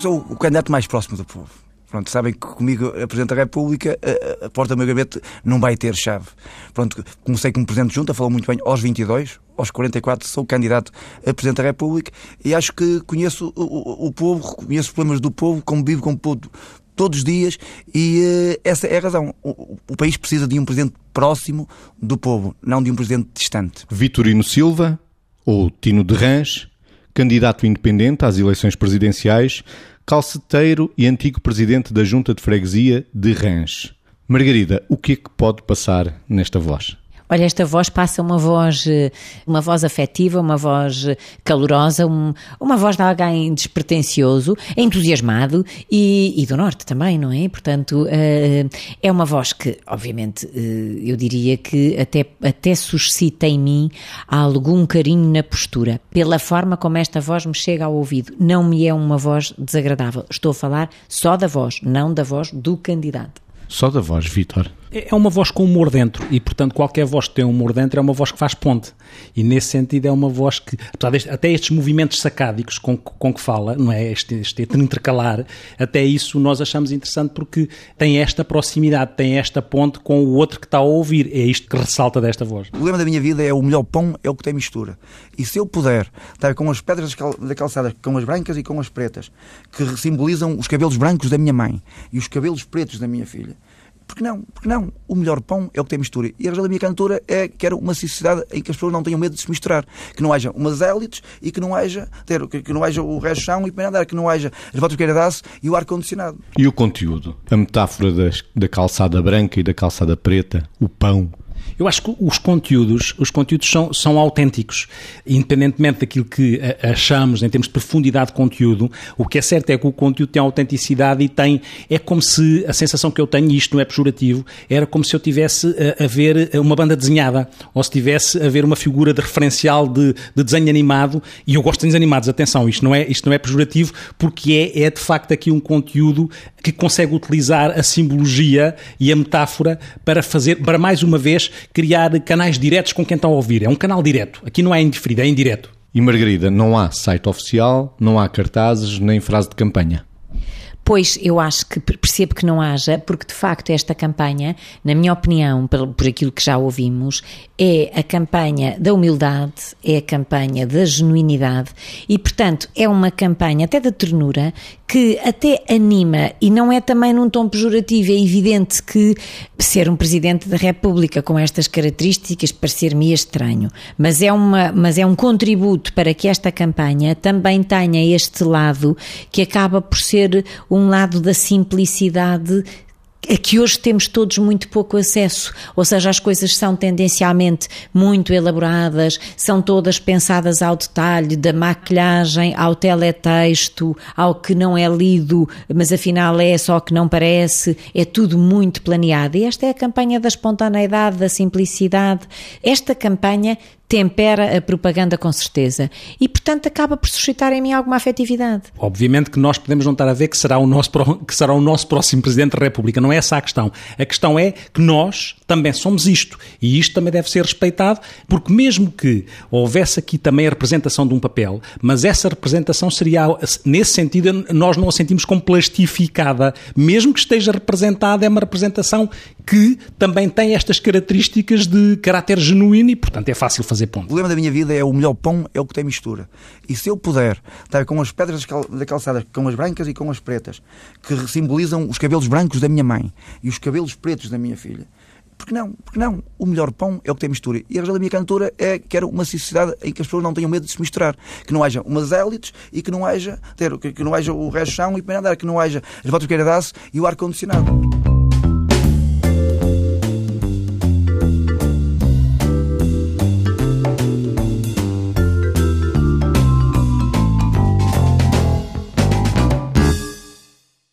sou o candidato mais próximo do povo. Pronto, sabem que comigo, a Presidente da República, a, a porta do meu gabinete não vai ter chave. Pronto, comecei como Presidente de Junta, falou muito bem, aos 22, aos 44 sou candidato a Presidente da República e acho que conheço o, o, o povo, conheço os problemas do povo, convivo com o povo todos os dias e uh, essa é a razão. O, o, país precisa de um Presidente próximo do povo, não de um Presidente distante. Vitorino Silva ou Tino de Rãs, candidato independente às eleições presidenciais, calceteiro e antigo presidente da Junta de Freguesia de Rãs. Margarida, o que é que pode passar nesta voz? Olha, esta voz passa uma voz, eh, uma voz afetiva, uma voz eh, calorosa, um, uma voz de alguém despretensioso, entusiasmado e, e, do Norte também, não é? Portanto, uh, é uma voz que, obviamente, eu diria que até, até suscita em mim algum carinho na postura, pela forma como esta voz me chega ao ouvido. Não me é uma voz desagradável. Estou a falar só da voz, não da voz do candidato. Só da voz, Vitor. É, é uma voz com humor dentro e, portanto, qualquer voz que tem humor dentro é uma voz que faz ponte. E nesse sentido é uma voz que, até estes movimentos sacádicos com, com que fala, não é? Este, este intercalar, até isso nós achamos interessante porque tem esta proximidade, tem esta ponte com o outro que está a ouvir. É isto que ressalta desta voz. O lema da minha vida é o melhor pão é o que tem mistura. E se eu puder estar com as pedras da calçada, com as brancas e com as pretas, que simbolizam os cabelos brancos da minha mãe e os cabelos pretos da minha filha, porque não? Porque não? O melhor pão é o que tem mistura. E a razão da minha cantora é que era uma sociedade em que as pessoas não tenham medo de se misturar. Que não haja umas élites e que não haja, ter, que, não haja o resto chão e para que não haja as botas queiradas e o ar-condicionado. E o conteúdo? A metáfora das, da calçada branca e da calçada preta, o pão, eu acho que os conteúdos, os conteúdos são, são autênticos, independentemente daquilo que achamos em termos de profundidade de conteúdo, o que é certo é que o conteúdo tem autenticidade e tem, é como se, a sensação que eu tenho, e isto não é pejorativo, era como se eu tivesse a, a ver uma banda desenhada, ou se tivesse a ver uma figura de referencial de, de desenho animado, e eu gosto de desenhos animados, atenção, isto não é, isto não é pejorativo, porque é, é de facto aqui um conteúdo que consegue utilizar a simbologia e a metáfora para fazer, para mais uma vez, criar canais diretos com quem está a ouvir. É um canal direto. Aqui não é indiferido, é indireto. E Margarida, não há site oficial, não há cartazes nem frase de campanha. Pois eu acho que percebo que não haja, porque de facto esta campanha, na minha opinião, por, por aquilo que já ouvimos, é a campanha da humildade, é a campanha da genuinidade e, portanto, é uma campanha até da ternura que até anima e não é também num tom pejorativo. É evidente que ser um presidente da República com estas características parecer-me estranho, mas é, uma, mas é um contributo para que esta campanha também tenha este lado que acaba por ser um lado da simplicidade a que hoje temos todos muito pouco acesso, ou seja, as coisas são tendencialmente muito elaboradas, são todas pensadas ao detalhe, da maquilhagem ao teletexto, ao que não é lido, mas afinal é só que não parece, é tudo muito planeado. E esta é a campanha da espontaneidade, da simplicidade. Esta campanha tempera a propaganda com certeza e, portanto, acaba por suscitar em mim alguma afetividade. Obviamente que nós podemos não estar a ver que será o nosso, que será o nosso próximo Presidente da República, não é essa a questão. A questão é que nós também somos isto e isto também deve ser respeitado, porque mesmo que houvesse aqui também a representação de um papel, mas essa representação seria, nesse sentido, nós não a sentimos como plastificada, mesmo que esteja representada, é uma representação que também tem estas características de caráter genuíno e, portanto, é fácil fazer ponto. O lema da minha vida é o melhor pão é o que tem mistura. E se eu puder estar com as pedras da calçada, com as brancas e com as pretas, que simbolizam os cabelos brancos da minha mãe e os cabelos pretos da minha filha, porque não? Porque não? O melhor pão é o que tem mistura. E a razão da minha cantora é que era uma sociedade em que as pessoas não tenham medo de se misturar. Que não haja umas élites e que não haja, ter, que, não haja o resto chão e para nada, que não haja as botas queiradas e o ar-condicionado.